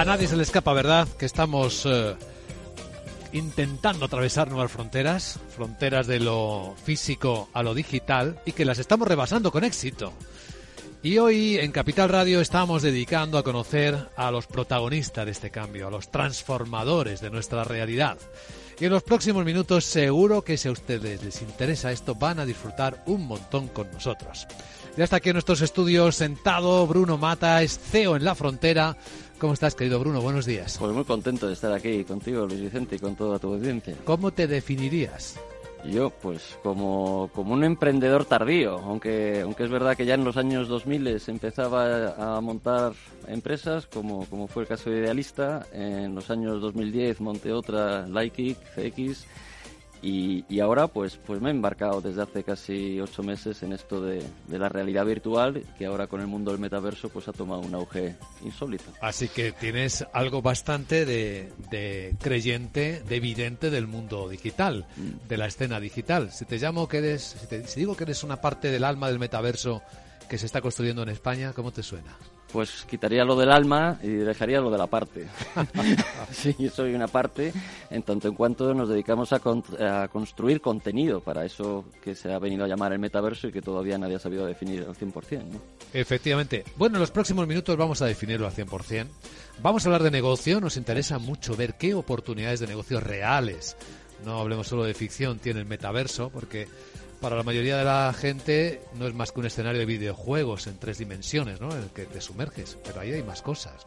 A nadie se le escapa, ¿verdad? Que estamos eh, intentando atravesar nuevas fronteras, fronteras de lo físico a lo digital, y que las estamos rebasando con éxito. Y hoy en Capital Radio estamos dedicando a conocer a los protagonistas de este cambio, a los transformadores de nuestra realidad. Y en los próximos minutos seguro que si a ustedes les interesa esto van a disfrutar un montón con nosotros. Ya está aquí en nuestros estudios sentado Bruno Mata, es CEO en la frontera. ¿Cómo estás, querido Bruno? Buenos días. Pues muy contento de estar aquí contigo, Luis Vicente, y con toda tu audiencia. ¿Cómo te definirías? Yo, pues, como, como un emprendedor tardío, aunque, aunque es verdad que ya en los años 2000 se empezaba a montar empresas, como, como fue el caso de Idealista. En los años 2010 monté otra, Likeik, CX, y, ahora pues, pues me he embarcado desde hace casi ocho meses en esto de, la realidad virtual, que ahora con el mundo del metaverso pues ha tomado un auge insólito. Así que tienes algo bastante de, creyente, de evidente del mundo digital, mm. de la escena digital. Si te llamo que eres, si digo que eres una parte del alma del metaverso que se está construyendo en España, ¿cómo te suena? Pues quitaría lo del alma y dejaría lo de la parte. sí, soy una parte, en tanto en cuanto nos dedicamos a, construir contenido para eso que se ha venido a llamar el metaverso y que todavía nadie ha sabido definir al 100%. ¿no? Efectivamente. Bueno, en los próximos minutos vamos a definirlo al 100%. Vamos a hablar de negocio. Nos interesa mucho ver qué oportunidades de negocio reales, no hablemos solo de ficción, tiene el metaverso, porque para la mayoría de la gente no es más que un escenario de videojuegos en tres dimensiones, ¿no? En el que te sumerges, pero ahí hay más cosas.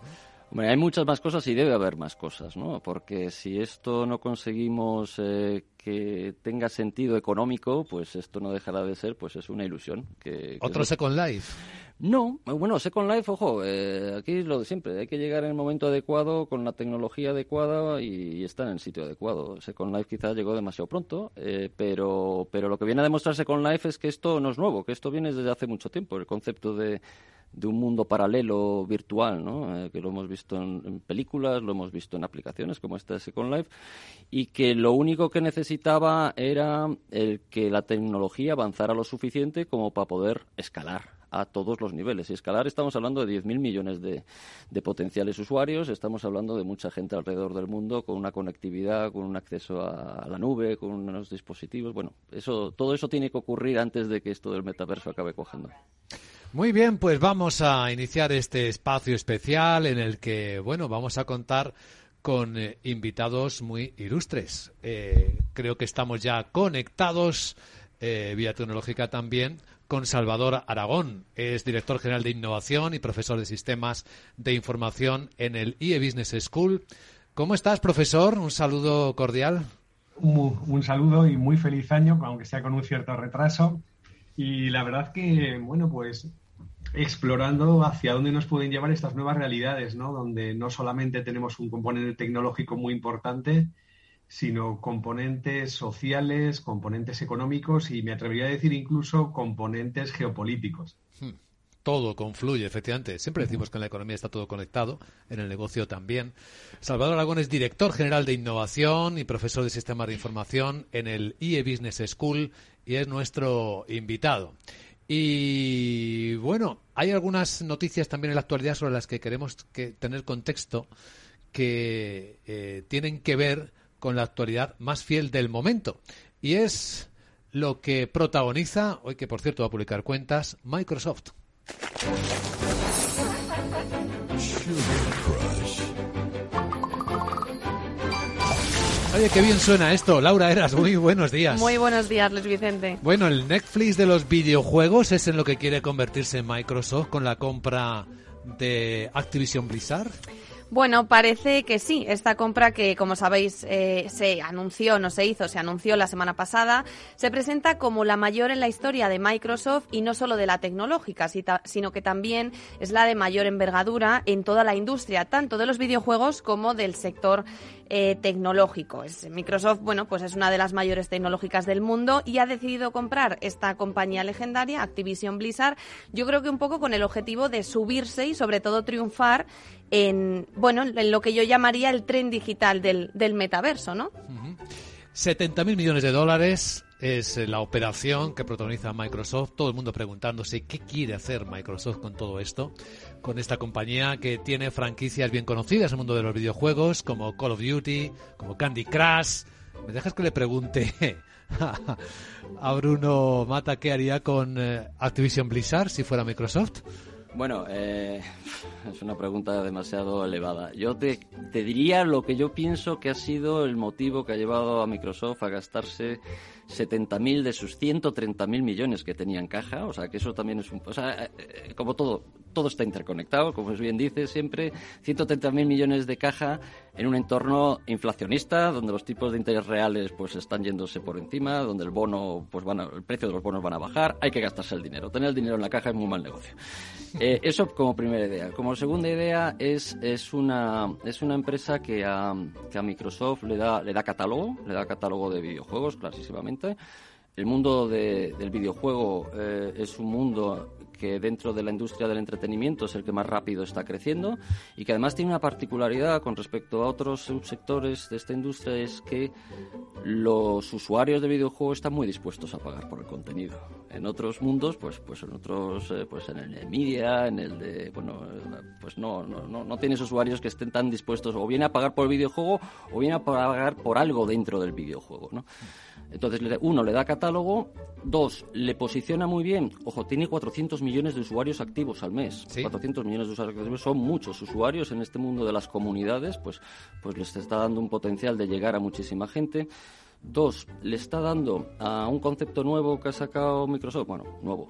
Hombre, hay muchas más cosas y debe haber más cosas, ¿no? Porque si esto no conseguimos eh, que tenga sentido económico, pues esto no dejará de ser, pues es una ilusión. Que, ¿Otro Second Life? No, bueno, Second Life, ojo, eh, aquí es lo de siempre, hay que llegar en el momento adecuado, con la tecnología adecuada y, estar en el sitio adecuado. Second Life quizás llegó demasiado pronto, eh, pero, pero lo que viene a demostrar Second Life es que esto no es nuevo, que esto viene desde hace mucho tiempo, el concepto de, un mundo paralelo virtual, ¿no? Eh, que lo hemos visto en, películas, lo hemos visto en aplicaciones como esta de Second Life, y que lo único que necesitaba era el que la tecnología avanzara lo suficiente como para poder escalar a todos los niveles. Y escalar estamos hablando de 10.000 millones de, potenciales usuarios, estamos hablando de mucha gente alrededor del mundo con una conectividad, con un acceso a, la nube, con unos dispositivos. Bueno, eso, todo eso tiene que ocurrir antes de que esto del metaverso acabe cogiendo. Muy bien, pues vamos a iniciar este espacio especial en el que, bueno, vamos a contar con eh, invitados muy ilustres. Eh, creo que estamos ya conectados eh, vía tecnológica también con Salvador Aragón. Es director general de innovación y profesor de sistemas de información en el IE Business School. ¿Cómo estás, profesor? Un saludo cordial. Un, saludo y muy feliz año, aunque sea con un cierto retraso. Y la verdad que, bueno, pues explorando hacia dónde nos pueden llevar estas nuevas realidades, ¿no? Donde no solamente tenemos un componente tecnológico muy importante, sino componentes sociales, componentes económicos y me atrevería a decir incluso componentes geopolíticos. Hmm. Todo confluye, efectivamente. Siempre decimos que en la economía está todo conectado, en el negocio también. Salvador Aragón es director general de innovación y profesor de sistemas de información en el IE Business School y es nuestro invitado. Y bueno, hay algunas noticias también en la actualidad sobre las que queremos que tener contexto que eh, tienen que ver con la actualidad más fiel del momento. Y es lo que protagoniza, hoy que por cierto va a publicar cuentas, Microsoft. Oye, qué bien suena esto. Laura Eras, muy buenos días. Muy buenos días, Luis Vicente. Bueno, el Netflix de los videojuegos es en lo que quiere convertirse Microsoft con la compra de Activision Blizzard. Bueno, parece que sí. Esta compra que, como sabéis, eh, se anunció, no se hizo, se anunció la semana pasada, se presenta como la mayor en la historia de Microsoft y no solo de la tecnológica, sino que también es la de mayor envergadura en toda la industria, tanto de los videojuegos como del sector eh, tecnológico. Microsoft, bueno, pues es una de las mayores tecnológicas del mundo y ha decidido comprar esta compañía legendaria, Activision Blizzard, yo creo que un poco con el objetivo de subirse y sobre todo triunfar en, bueno, en lo que yo llamaría el tren digital del, del metaverso, ¿no? 70.000 millones de dólares es la operación que protagoniza Microsoft. Todo el mundo preguntándose qué quiere hacer Microsoft con todo esto, con esta compañía que tiene franquicias bien conocidas en el mundo de los videojuegos, como Call of Duty, como Candy Crush. ¿Me dejas que le pregunte a Bruno Mata qué haría con eh, Activision Blizzard si fuera Microsoft? Bueno, eh, es una pregunta demasiado elevada. Yo te, te, diría lo que yo pienso que ha sido el motivo que ha llevado a Microsoft a gastarse 70.000 de sus 130.000 millones que tenía en caja. O sea, que eso también es un... O sea, eh, como todo, todo está interconectado, como bien dice siempre. 130.000 millones de caja en un entorno inflacionista, donde los tipos de interés reales pues están yéndose por encima, donde el bono, pues van el precio de los bonos van a bajar. Hay que gastarse el dinero. Tener el dinero en la caja es muy mal negocio. Eh, eso como primera idea. Como segunda idea es, es, una, es una empresa que a, que a Microsoft le da, le da catálogo, le da catálogo de videojuegos, clarísimamente. El mundo del videojuego eh, es un mundo que dentro de la industria del entretenimiento es el que más rápido está creciendo y que además tiene una particularidad con respecto a otros subsectores de esta industria es que los usuarios de videojuegos están muy dispuestos a pagar por el contenido. En otros mundos, pues, pues en otros, eh, pues en el de media, en el de, bueno, pues no, no, no, no tienes usuarios que estén tan dispuestos o bien a pagar por el videojuego o bien a pagar por algo dentro del videojuego, ¿no? Entonces, uno, le da catálogo. Dos, le posiciona muy bien. Ojo, tiene 400 millones de usuarios activos al mes. 400 millones de usuarios activos son muchos usuarios en este mundo de las comunidades, pues, pues les está dando un potencial de llegar a muchísima gente. Dos, le está dando a un concepto nuevo que ha sacado Microsoft, bueno, nuevo,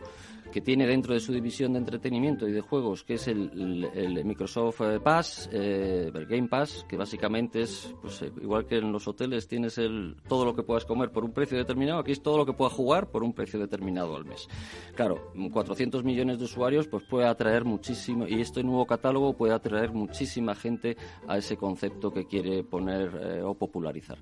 que tiene dentro de su división de entretenimiento y de juegos, que es el, Microsoft eh, Pass, eh, el Game Pass, que básicamente es, pues eh, igual que en los hoteles tienes el, todo lo que puedas comer por un precio determinado, aquí es todo lo que puedas jugar por un precio determinado al mes. Claro, 400 millones de usuarios pues puede atraer muchísimo, y este nuevo catálogo puede atraer muchísima gente a ese concepto que quiere poner o popularizar.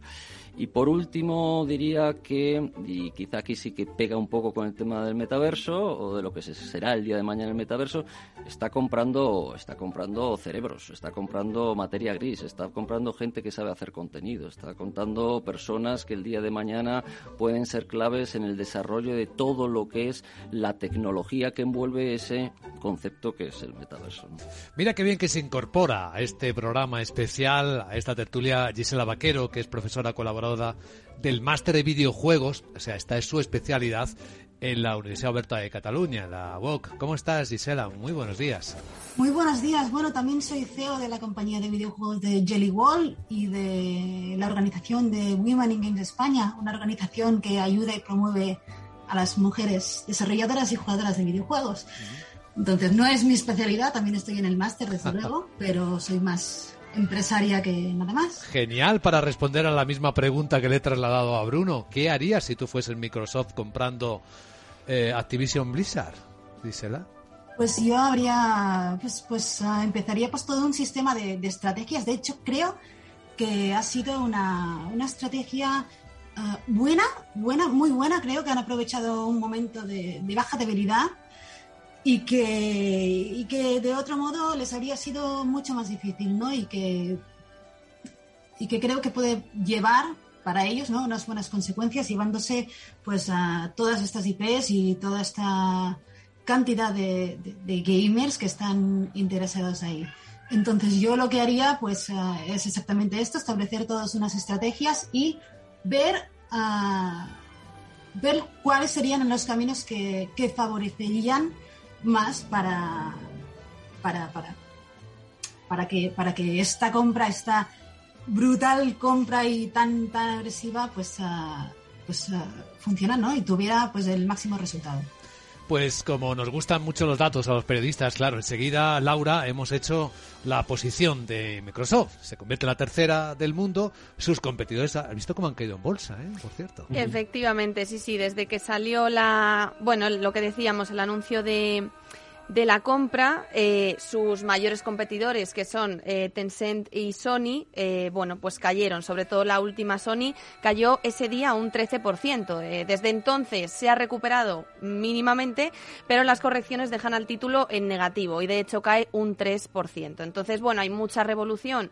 Y por último diría que, y quizá aquí sí que pega un poco con el tema del metaverso, o de lo que será el día de mañana el metaverso, está comprando, está comprando cerebros, está comprando materia gris, está comprando gente que sabe hacer contenido, está contando personas que el día de mañana pueden ser claves en el desarrollo de todo lo que es la tecnología que envuelve ese concepto que es el metaverso. Mira qué bien que se incorpora a este programa especial, a esta tertulia, Gisela Vaquero, que es profesora colaboradora del máster de videojuegos, o sea, esta es su especialidad en la Universidad Oberta de Cataluña, la UOC. ¿Cómo estás, Gisela? Muy buenos días. Muy buenos días. Bueno, también soy CEO de la compañía de videojuegos de Jelly Wall y de la organización de Women in Games España, una organización que ayuda y promueve a las mujeres desarrolladoras y jugadoras de videojuegos. Entonces, no es mi especialidad, también estoy en el máster, desde luego, pero soy más empresaria que nada más. Genial para responder a la misma pregunta que le he trasladado a Bruno. ¿Qué harías si tú fueses Microsoft comprando eh, Activision Blizzard, dísela. Pues yo habría, pues, pues ah, empezaría pues todo un sistema de, estrategias. De hecho, creo que ha sido una, una estrategia ah, buena, buena, muy buena. Creo que han aprovechado un momento de, baja debilidad y que, y que de otro modo les habría sido mucho más difícil, ¿no? Y que, y que creo que puede llevar para ellos, ¿no? Unas buenas consecuencias llevándose pues a todas estas IPs y toda esta cantidad de, gamers que están interesados ahí. Entonces yo lo que haría pues es exactamente esto, establecer todas unas estrategias y ver, uh, ver cuáles serían los caminos que, que favorecerían más para, para, para, para, que, para que esta compra, esta brutal compra y tan, tan agresiva, pues, uh, pues uh, funciona, ¿no? Y tuviera pues el máximo resultado. Pues como nos gustan mucho los datos a los periodistas, claro, enseguida, Laura, hemos hecho la posición de Microsoft. Se convierte en la tercera del mundo. Sus competidores, ¿has visto cómo han caído en bolsa, eh? por cierto? Efectivamente, sí, sí. Desde que salió la, bueno, lo que decíamos, el anuncio de de la compra, eh, sus mayores competidores, que son eh, Tencent y Sony, eh, bueno, pues cayeron. Sobre todo la última Sony cayó ese día un 13%. desde entonces se ha recuperado mínimamente, pero las correcciones dejan al título en negativo y de hecho cae un 3%. Entonces, bueno, hay mucha revolución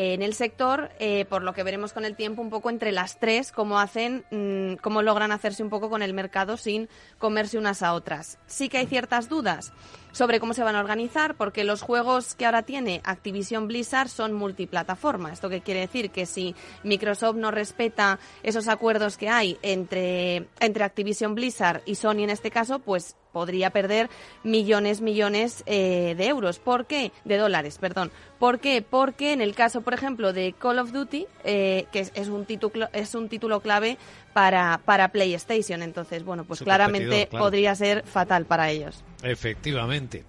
en el sector, por lo que veremos con el tiempo un poco entre las tres cómo hacen, mm, cómo logran hacerse un poco con el mercado sin comerse unas a otras. Sí que hay ciertas dudas sobre cómo se van a organizar, porque los juegos que ahora tiene Activision Blizzard son multiplataforma. Esto que quiere decir que si Microsoft no respeta esos acuerdos que hay entre, entre Activision Blizzard y Sony en este caso, pues podría perder millones, millones eh, de euros. ¿Por qué? De dólares, perdón. ¿Por qué? Porque en el caso, por ejemplo, de Call of Duty, eh, que es, un título, es un título clave para, para PlayStation, entonces, bueno, pues claramente podría ser fatal para ellos. Efectivamente.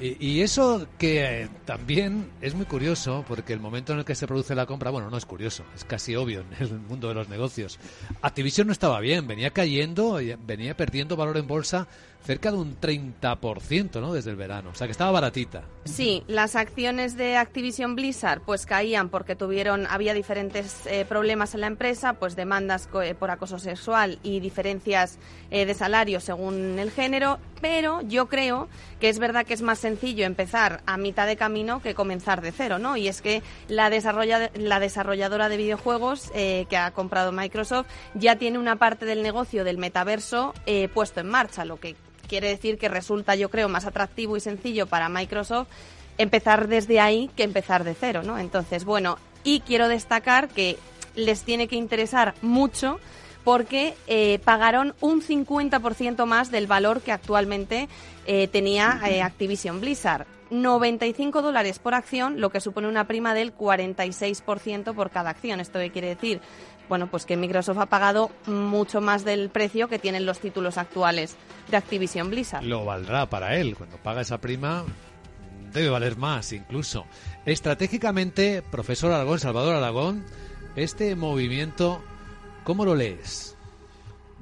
Y, eso que eh, también es muy curioso, porque el momento en el que se produce la compra, bueno, no es curioso, es casi obvio en el mundo de los negocios. Activision no estaba bien, venía cayendo, venía perdiendo valor en bolsa cerca de un 30%, ¿no? Desde el verano. O sea, que estaba baratita. Sí, las acciones de Activision Blizzard pues caían porque tuvieron había diferentes eh, problemas en la empresa, pues demandas eh, por acoso sexual y diferencias eh, de salario según el género, pero yo creo que es verdad que es más sencillo empezar a mitad de camino que comenzar de cero, ¿no? Y es que la desarrolla, la desarrolladora de videojuegos que ha comprado Microsoft ya tiene una parte del negocio del metaverso puesto en marcha, lo que quiere decir que resulta, yo creo, más atractivo y sencillo para Microsoft empezar desde ahí que empezar de cero, ¿no? Entonces, bueno, y quiero destacar que les tiene que interesar mucho porque eh, pagaron un 50% más del valor que actualmente eh, tenía eh, Activision Blizzard. 95 dólares por acción, lo que supone una prima del 46% por cada acción. ¿Esto qué quiere decir? Bueno, pues que Microsoft ha pagado mucho más del precio que tienen los títulos actuales de Activision Blizzard. Lo valdrá para él. Cuando paga esa prima, debe valer más incluso. Estratégicamente, profesor Aragón, Salvador Aragón, este movimiento, ¿cómo lo lees?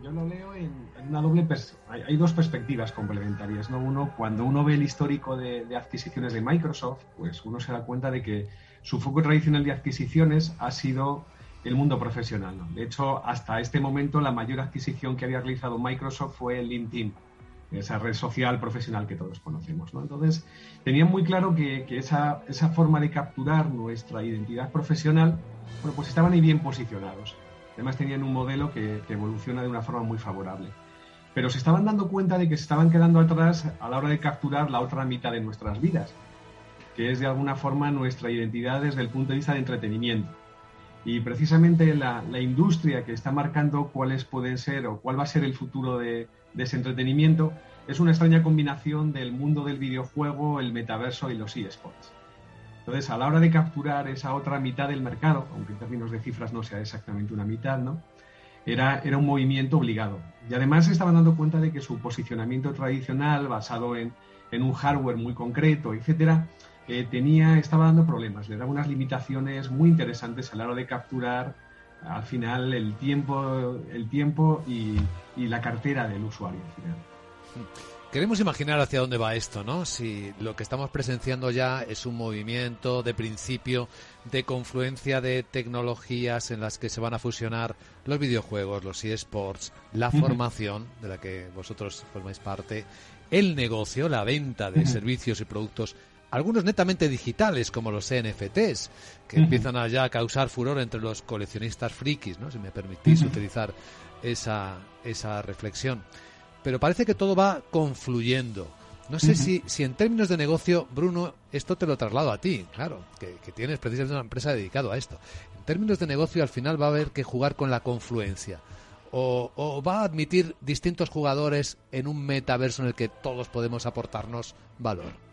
Yo lo leo en, una doble hay, hay, dos perspectivas complementarias. ¿no? Uno, cuando uno ve el histórico de, de adquisiciones de Microsoft, pues uno se da cuenta de que su foco tradicional de adquisiciones ha sido el mundo profesional. De hecho, hasta este momento la mayor adquisición que había realizado Microsoft fue LinkedIn, esa red social profesional que todos conocemos. Entonces, tenían muy claro que, esa, esa, forma de capturar nuestra identidad profesional, bueno, pues estaban ahí bien posicionados. Además, tenían un modelo que, que evoluciona de una forma muy favorable. Pero se estaban dando cuenta de que se estaban quedando atrás a la hora de capturar la otra mitad de nuestras vidas, que es de alguna forma nuestra identidad desde el punto de vista de entretenimiento y precisamente la, industria que está marcando cuáles pueden ser o cuál va a ser el futuro de, ese entretenimiento es una extraña combinación del mundo del videojuego, el metaverso y los eSports. Entonces, a la hora de capturar esa otra mitad del mercado, aunque en términos de cifras no sea exactamente una mitad, ¿no? Era, era un movimiento obligado. Y además se estaban dando cuenta de que su posicionamiento tradicional, basado en, en un hardware muy concreto, etcétera, tenía, estaba dando problemas, le daba unas limitaciones muy interesantes a la hora de capturar al final el tiempo, el tiempo y, la cartera del usuario Queremos imaginar hacia dónde va esto, ¿no? Si lo que estamos presenciando ya es un movimiento de principio de confluencia de tecnologías en las que se van a fusionar los videojuegos, los eSports, la formación, de la que vosotros formáis parte, el negocio, la venta de servicios y productos algunos netamente digitales, como los NFTs, que empiezan a ya a causar furor entre los coleccionistas frikis, ¿no? si me permitís utilizar esa, esa reflexión. Pero parece que todo va confluyendo. No sé si, si en términos de negocio, Bruno, esto te lo traslado a ti, claro, que, que tienes precisamente una empresa dedicada a esto. En términos de negocio, al final va a haber que jugar con la confluencia. O, o, va a admitir distintos jugadores en un metaverso en el que todos podemos aportarnos valor?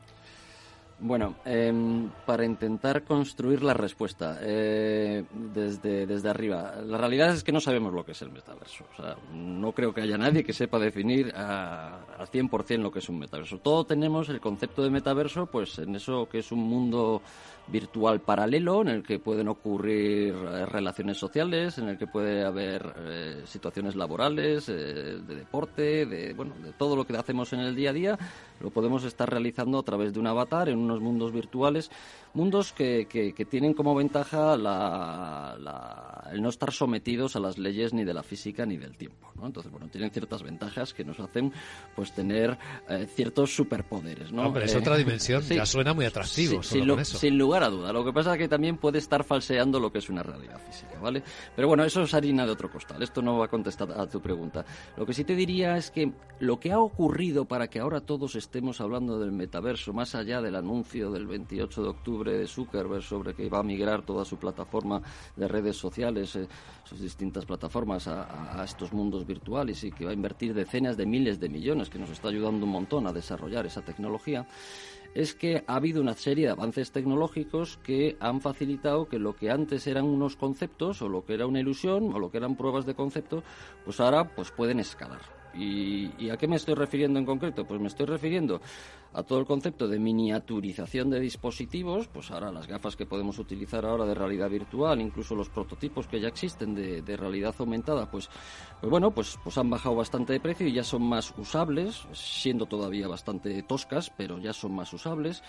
Bueno, em, para intentar construir la respuesta eh, desde, desde arriba, la realidad es que no sabemos lo que es el metaverso. O sea, no creo que haya nadie que sepa definir a, a 100% lo que es un metaverso. Todos tenemos el concepto de metaverso pues en eso que es un mundo virtual paralelo en el que pueden ocurrir eh, relaciones sociales, en el que puede haber eh, situaciones laborales, eh, de deporte, de bueno, de todo lo que hacemos en el día a día, lo podemos estar realizando a través de un avatar en unos mundos virtuales, mundos que, que, tienen como ventaja la, el no estar sometidos a las leyes ni de la física ni del tiempo. ¿no? Entonces, bueno, tienen ciertas ventajas que nos hacen pues tener ciertos superpoderes. ¿no? Hombre, es otra dimensión, ya suena muy atractivo. sin lugar a duda. Lo que pasa es que también puede estar falseando lo que es una realidad física, ¿vale? Pero bueno, eso es harina de otro costal. Esto no va a contestar a tu pregunta. Lo que sí te diría es que lo que ha ocurrido para que ahora todos estemos hablando del metaverso, más allá del anuncio del 28 de octubre de Zuckerberg sobre que va a migrar toda su plataforma de redes sociales, eh, sus distintas plataformas a, a estos mundos virtuales y que va a invertir decenas de miles de millones, que nos está ayudando un montón a desarrollar esa tecnología, es que ha habido una serie de avances tecnológicos que han facilitado que lo que antes eran unos conceptos o lo que era una ilusión o lo que eran pruebas de concepto, pues ahora pues pueden escalar. ¿Y, a qué me estoy refiriendo en concreto? Pues me estoy refiriendo a todo el concepto de miniaturización de dispositivos, pues ahora las gafas que podemos utilizar ahora de realidad virtual, incluso los prototipos que ya existen de, realidad aumentada, pues, pues bueno, pues, pues han bajado bastante de precio y ya son más usables, siendo todavía bastante toscas, pero ya son más usables.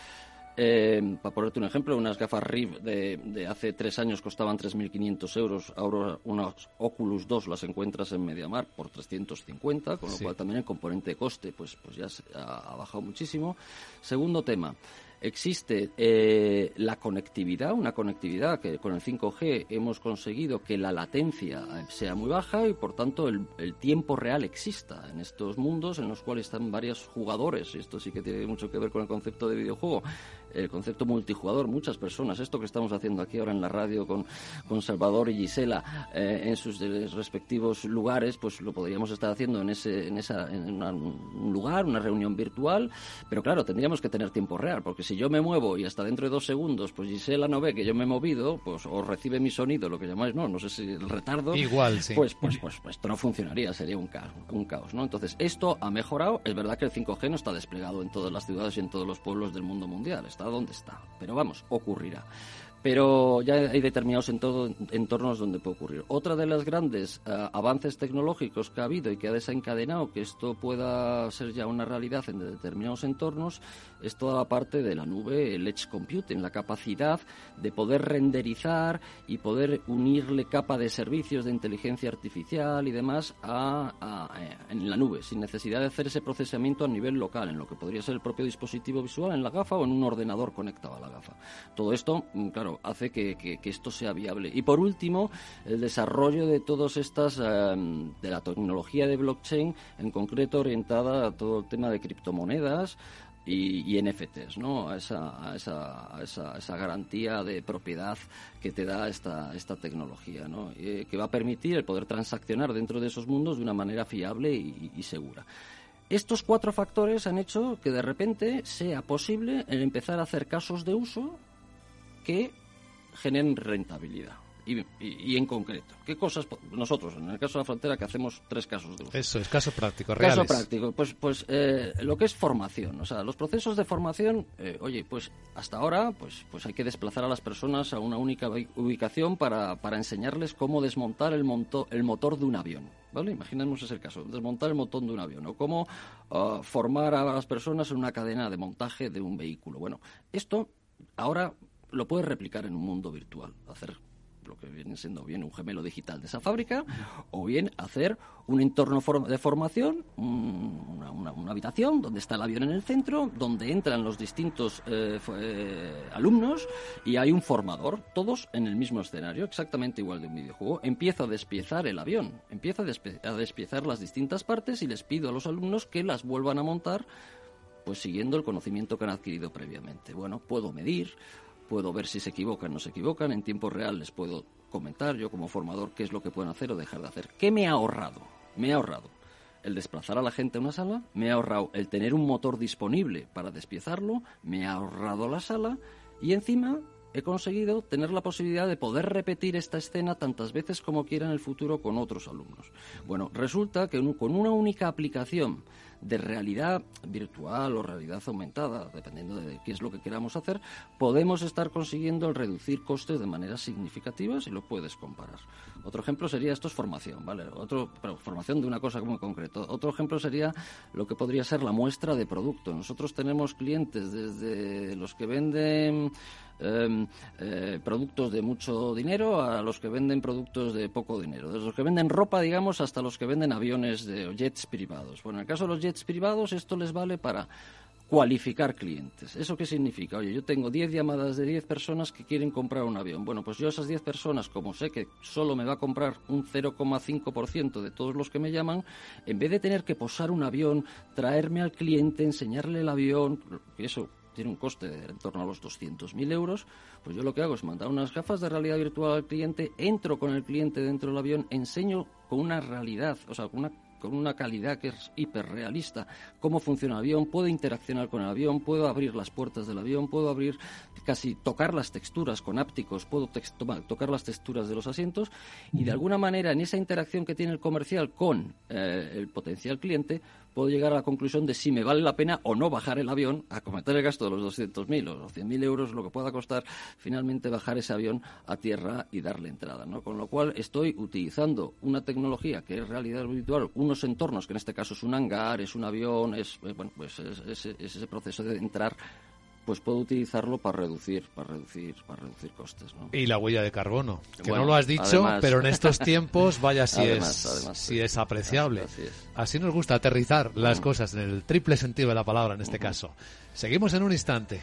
Eh, para ponerte un ejemplo, unas gafas RIV de, hace tres años costaban 3.500 euros, ahora unas Oculus 2 las encuentras en MediaMar por 350, con lo cual también el componente de coste pues, pues ya ha bajado muchísimo. Segundo tema, existe eh, la conectividad, una conectividad que con el 5G hemos conseguido que la latencia sea muy baja y por tanto el, el, tiempo real exista en estos mundos en los cuales están varios jugadores. Y esto sí que tiene mucho que ver con el concepto de videojuego el concepto multijugador, muchas personas, esto que estamos haciendo aquí ahora en la radio con, con Salvador y Gisela eh, en sus respectivos lugares, pues lo podríamos estar haciendo en, ese, en, esa, en un lugar, una reunión virtual, pero claro, tendríamos que tener tiempo real, porque si yo me muevo y hasta dentro de dos segundos, pues Gisela no ve que yo me he movido, pues o recibe mi sonido, lo que llamáis, no, no sé si el retardo, Igual, pues, pues, pues, pues, esto no funcionaría, sería un caos, un caos, ¿no? Entonces, esto ha mejorado, es verdad que el 5G no está desplegado en todas las ciudades y en todos los pueblos del mundo mundial, está donde está. Pero vamos, ocurrirá pero ya hay determinados entornos donde puede ocurrir. Otra de las grandes eh, avances tecnológicos que ha habido y que ha desencadenado que esto pueda ser ya una realidad en determinados entornos es toda la parte de la nube, el edge computing, la capacidad de poder renderizar y poder unirle capa de servicios de inteligencia artificial y demás a, eh, en la nube, sin necesidad de hacer ese procesamiento a nivel local, en lo que podría ser el propio dispositivo visual, en la gafa o en un ordenador conectado a la gafa. Todo esto, mm, hace que, esto sea viable. Y por último, el desarrollo de todas estas, em, de la tecnología de blockchain, en concreto orientada a todo el tema de criptomonedas, y, NFTs, ¿no? A esa, esa, esa, garantía de propiedad que te da esta, esta tecnología, ¿no? que va a permitir el poder transaccionar dentro de esos mundos de una manera fiable y, segura. Estos cuatro factores han hecho que de repente sea posible el empezar a hacer casos de uso que generen rentabilidad. Y, en concreto, ¿qué cosas nosotros, en el caso de la frontera, que hacemos tres casos de uso? Eso, es caso práctico, reales. Caso práctico, pues, pues eh, lo que es formación, o sea, los procesos de formación, eh, oye, pues hasta ahora, pues, pues hay que desplazar a las personas a una única ubicación para, para enseñarles cómo desmontar el, monto, el motor de un avión. ¿Vale? Imaginemos ese caso, desmontar el motor de un avión o cómo ah, formar a las personas en una cadena de montaje de un vehículo. Bueno, esto ahora lo puedes replicar en un mundo virtual, hacer lo que viene siendo bien un gemelo digital de esa fábrica, o bien hacer un entorno de formación, una, habitación donde está el avión en el centro, donde entran los distintos eh, eh, alumnos y hay un formador, todos en el mismo escenario, exactamente igual de un videojuego. Empiezo a despiezar el avión, empiezo a, a despiezar las distintas partes y les pido a los alumnos que las vuelvan a montar pues siguiendo el conocimiento que han adquirido previamente. Bueno, puedo medir, puedo ver si se equivocan o no se equivocan, en tiempo real les puedo comentar yo como formador qué es lo que pueden hacer o dejar de hacer. ¿Qué me ha ahorrado? Me ha ahorrado el desplazar a la gente a una sala, me ha ahorrado el tener un motor disponible para despiezarlo, me ha ahorrado la sala y encima he conseguido tener la posibilidad de poder repetir esta escena tantas veces como quiera en el futuro con otros alumnos. Bueno, resulta que con una única aplicación de realidad virtual o realidad aumentada, dependiendo de qué es lo que queramos hacer, podemos estar consiguiendo el reducir costes de manera significativa si lo puedes comparar. Otro ejemplo sería esto es formación, ¿vale? Otro, formación de una cosa muy concreta. Otro ejemplo sería lo que podría ser la muestra de producto. Nosotros tenemos clientes desde los que venden Em, eh, productos de mucho dinero a los que venden productos de poco dinero. Desde los que venden ropa, digamos, hasta los que venden aviones de jets privados. Bueno, en el caso de los jets privados, esto les vale para cualificar clientes. ¿Eso qué significa? Oye, yo tengo 10 llamadas de 10 personas que quieren comprar un avión. Bueno, pues yo a esas 10 personas, como sé que solo me va a comprar un 0,5% de todos los que me llaman, en vez de tener que posar un avión, traerme al cliente, enseñarle el avión, eso tiene un coste de en torno a los 200.000 euros, pues yo lo que hago es mandar unas gafas de realidad virtual al cliente, entro con el cliente dentro del avión, enseño con una realidad, o sea, con una con una calidad que es hiperrealista, cómo funciona el avión, puedo interaccionar con el avión, puedo abrir las puertas del avión, puedo abrir casi tocar las texturas con ápticos, puedo tocar las texturas de los asientos y de alguna manera en esa interacción que tiene el comercial con eh, el potencial cliente, puedo llegar a la conclusión de si me vale la pena o no bajar el avión a cometer el gasto de los 200.000 o los 100.000 euros, lo que pueda costar finalmente bajar ese avión a tierra y darle entrada. ¿no? Con lo cual estoy utilizando una tecnología que es realidad virtual, unos entornos, que en este caso es un hangar, es un avión, es, eh, bueno, pues es ese proceso de entrar pues puedo utilizarlo para reducir, para reducir, para reducir costes. ¿no? Y la huella de carbono, que no lo has dicho, pero en estos tiempos, vaya si es, si es apreciable. Así, nos gusta aterrizar las mm. cosas en el triple sentido de la palabra en este caso. Seguimos en un instante.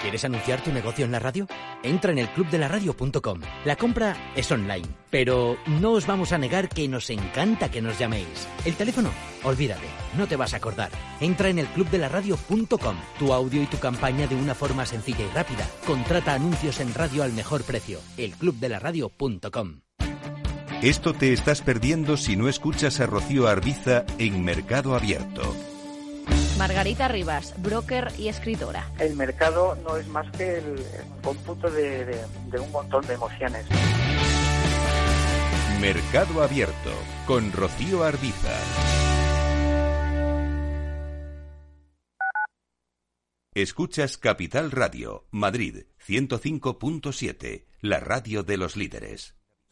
¿Quieres anunciar tu negocio en la radio? Entra en el clubdelaradio.com. La compra es online, pero no os vamos a negar que nos encanta que nos llaméis. El teléfono, olvídate, no te vas a acordar. Entra en el clubdelaradio.com. Tu audio y tu campaña de una forma sencilla y rápida. Contrata anuncios en radio al mejor precio. elclubdelaradio.com. Esto te estás perdiendo si no escuchas a Rocío Arbiza en Mercado Abierto. Margarita Rivas, broker y escritora. El mercado no es más que el cómputo de, un montón de emociones. Mercado Abierto con Rocío Arbiza. Escuchas Capital Radio, Madrid 105.7, la radio de los líderes.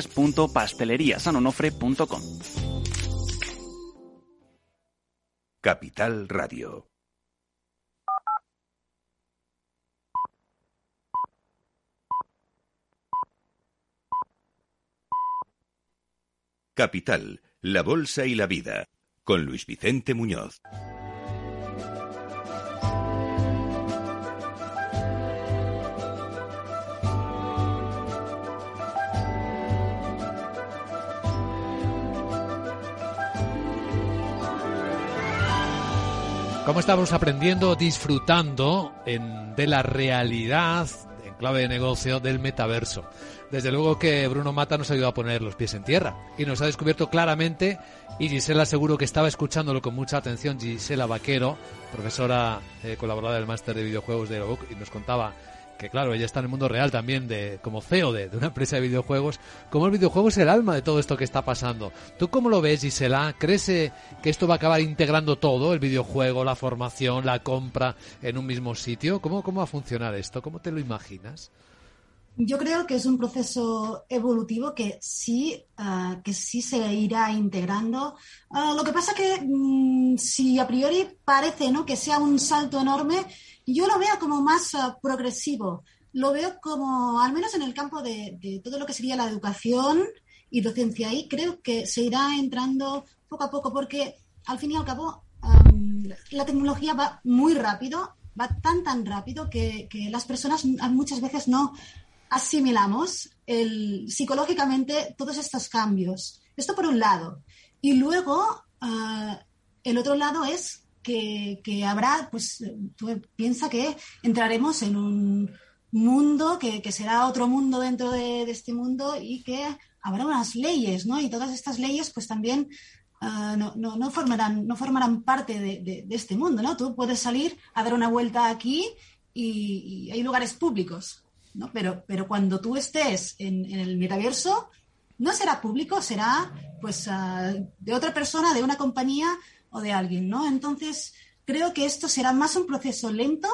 www.pasteleriasanonofre.com. Capital Radio. Capital, la Bolsa y la Vida, con Luis Vicente Muñoz. ¿Cómo estamos aprendiendo, disfrutando en, de la realidad, en clave de negocio, del metaverso? Desde luego que Bruno Mata nos ayudado a poner los pies en tierra y nos ha descubierto claramente, y Gisela seguro que estaba escuchándolo con mucha atención, Gisela Vaquero, profesora eh, colaboradora del máster de videojuegos de Eurobook, y nos contaba que claro, ella está en el mundo real también de como CEO de, una empresa de videojuegos, como el videojuego es el alma de todo esto que está pasando. ¿Tú cómo lo ves, Gisela? ¿Crees eh, que esto va a acabar integrando todo, el videojuego, la formación, la compra en un mismo sitio? ¿Cómo, cómo va a funcionar esto? ¿Cómo te lo imaginas? Yo creo que es un proceso evolutivo que sí, uh, que sí se irá integrando. Uh, lo que pasa que um, si a priori parece ¿no? que sea un salto enorme, yo lo veo como más uh, progresivo. Lo veo como, al menos en el campo de, todo lo que sería la educación y docencia, ahí creo que se irá entrando poco a poco, porque al fin y al cabo la tecnología va muy rápido, va tan, tan rápido que, que las personas muchas veces no asimilamos el, psicológicamente todos estos cambios. Esto por un lado. Y luego, uh, el otro lado es que, habrá, pues, tú piensa que entraremos en un mundo que, será otro mundo dentro de, este mundo y que habrá unas leyes, ¿no? Y todas estas leyes, pues también uh, no, no, no, formarán, no formarán parte de, este mundo, ¿no? Tú puedes salir a dar una vuelta aquí y, y hay lugares públicos, ¿no? Pero, pero cuando tú estés en, en, el metaverso, no será público, será pues uh, de otra persona, de una compañía o de alguien, ¿no? Entonces, creo que esto será más un proceso lento,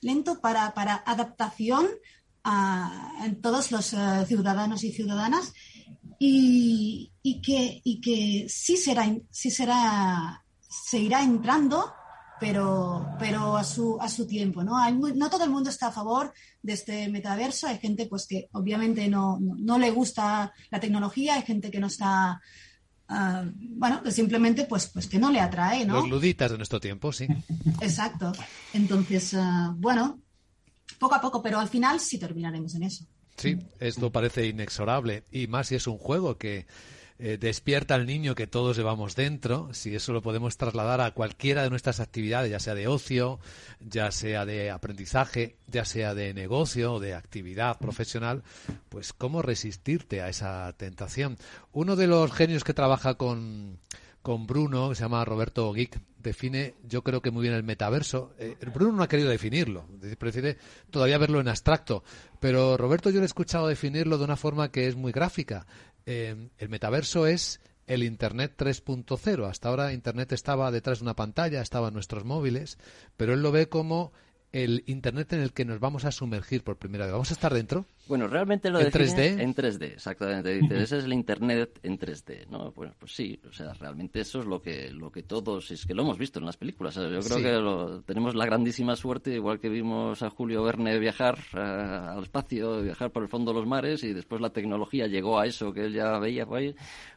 lento para, para adaptación a, todos los uh, ciudadanos y ciudadanas y, que, y que sí será, sí será, se irá entrando pero, pero a, su, a su tiempo. ¿no? No todo el mundo está a favor de este metaverso. Hay gente pues, que obviamente no, no le gusta la tecnología, hay gente que no está. Uh, bueno, que simplemente pues, pues que no le atrae, ¿no? Los luditas de nuestro tiempo, sí. Exacto. Entonces, uh, bueno, poco a poco, pero al final sí terminaremos en eso. Sí, esto parece inexorable. Y más si es un juego que eh, despierta al niño que todos llevamos dentro, si eso lo podemos trasladar a cualquiera de nuestras actividades, ya sea de ocio, ya sea de aprendizaje, ya sea de negocio o de actividad profesional, pues cómo resistirte a esa tentación. Uno de los genios que trabaja con, con Bruno, que se llama Roberto Geek, define, yo creo que muy bien el metaverso. Eh, Bruno no ha querido definirlo, prefiere todavía verlo en abstracto, pero Roberto yo le he escuchado definirlo de una forma que es muy gráfica eh, el metaverso es el Internet 3.0. Hasta ahora Internet estaba detrás de una pantalla, estaba en nuestros móviles, pero él lo ve como el Internet en el que nos vamos a sumergir por primera vez. ¿Vamos a estar dentro? Bueno, realmente lo ¿En 3D? En 3D, exactamente. Dice, ese es el Internet en 3D, ¿no? Bueno, pues sí, o sea, realmente eso es lo que, lo que todos, es que lo hemos visto en las películas. Yo creo sí. que lo, tenemos la grandísima suerte, igual que vimos a Julio Verne viajar uh, al espacio, viajar por el fondo de los mares, y después la tecnología llegó a eso que él ya veía ahí,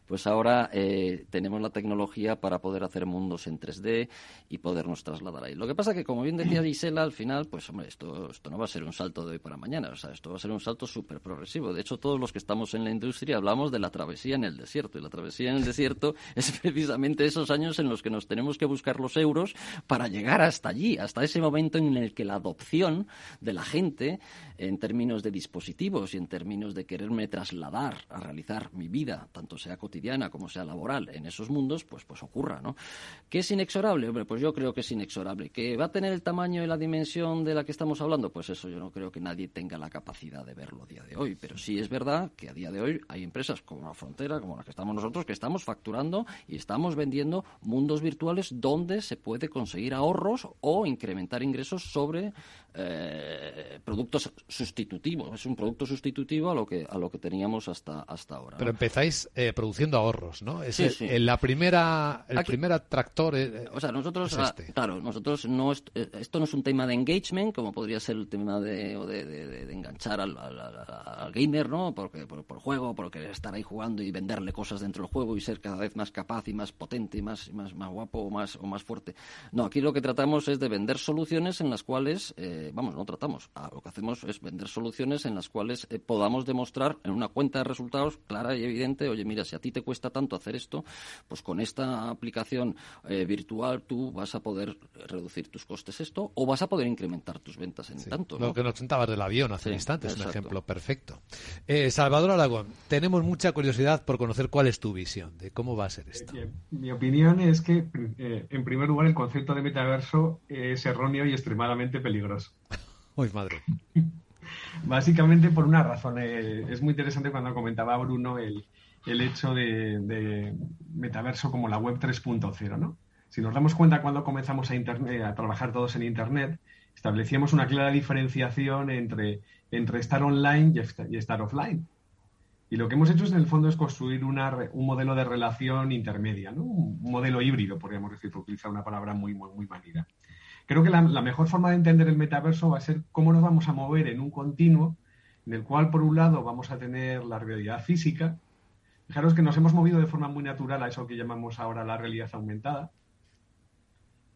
pues ahora eh, tenemos la tecnología para poder hacer mundos en 3D y podernos trasladar ahí. Lo que pasa que, como bien decía Gisela, al final, pues hombre, esto, esto no va a ser un salto de hoy para mañana, o sea, esto va a ser un salto súper progresivo. De hecho, todos los que estamos en la industria hablamos de la travesía en el desierto. Y la travesía en el desierto es precisamente esos años en los que nos tenemos que buscar los euros para llegar hasta allí, hasta ese momento en el que la adopción de la gente en términos de dispositivos y en términos de quererme trasladar a realizar mi vida, tanto sea cotidiana como sea laboral, en esos mundos, pues, pues ocurra, ¿no? ¿Qué es inexorable? Hombre, pues yo creo que es inexorable. ¿Que va a tener el tamaño y la dimensión de la que estamos hablando? Pues eso yo no creo que nadie tenga la capacidad de verlo a día de hoy. Pero sí es verdad que a día de hoy hay empresas como la Frontera, como las que estamos nosotros, que estamos facturando y estamos vendiendo mundos virtuales donde se puede conseguir ahorros o incrementar ingresos sobre eh, productos sustitutivos. Es un producto sustitutivo a lo que a lo que teníamos hasta hasta ahora. Pero empezáis eh, produciendo ahorros, ¿no? Es el, la primera el primer atractor. Eh, o sea, nosotros ah, este. claro, nosotros no esto no es un tema de engagement como podría ser el tema de, de, enganchar al, gamer, ¿no? Porque por, por, juego, por querer estar ahí jugando y venderle cosas dentro del juego y ser cada vez más capaz y más potente y más más más guapo o más o más fuerte. No, aquí lo que tratamos es de vender soluciones en las cuales vamos, no tratamos. Ah, lo que hacemos es vender soluciones en las cuales eh, podamos demostrar en una cuenta de resultados clara y evidente, oye, mira, si a ti te cuesta tanto hacer esto, pues con esta aplicación eh, virtual tú vas a poder reducir tus costes esto o vas a poder incrementar tus ventas en tanto. Lo que nos sentabas del avión hace instantes, un ejemplo perfecto. Eh, Salvador Aragón, tenemos mucha curiosidad por conocer cuál es tu visión de cómo va a ser esto. Mi opinión es que, en primer lugar, el concepto de metaverso es erróneo y extremadamente peligroso. Uy, madre. Básicamente por una razón. Eh, es muy interesante cuando comentaba Bruno el, hecho de, metaverso como la web 3.0, ¿no? Si nos damos cuenta cuando comenzamos a, internet, a trabajar todos en Internet, establecíamos una clara diferenciación entre, entre estar online y estar, offline. Y lo que hemos hecho es, en el fondo, es construir una, un modelo de relación intermedia, ¿no? un modelo híbrido, podríamos decir, por utilizar una palabra muy, muy, muy manida. Creo que la, mejor forma de entender el metaverso va a ser cómo nos vamos a mover en un continuo en el cual, por un lado, vamos a tener la realidad física. Fijaros que nos hemos movido de forma muy natural a eso que llamamos ahora la realidad aumentada.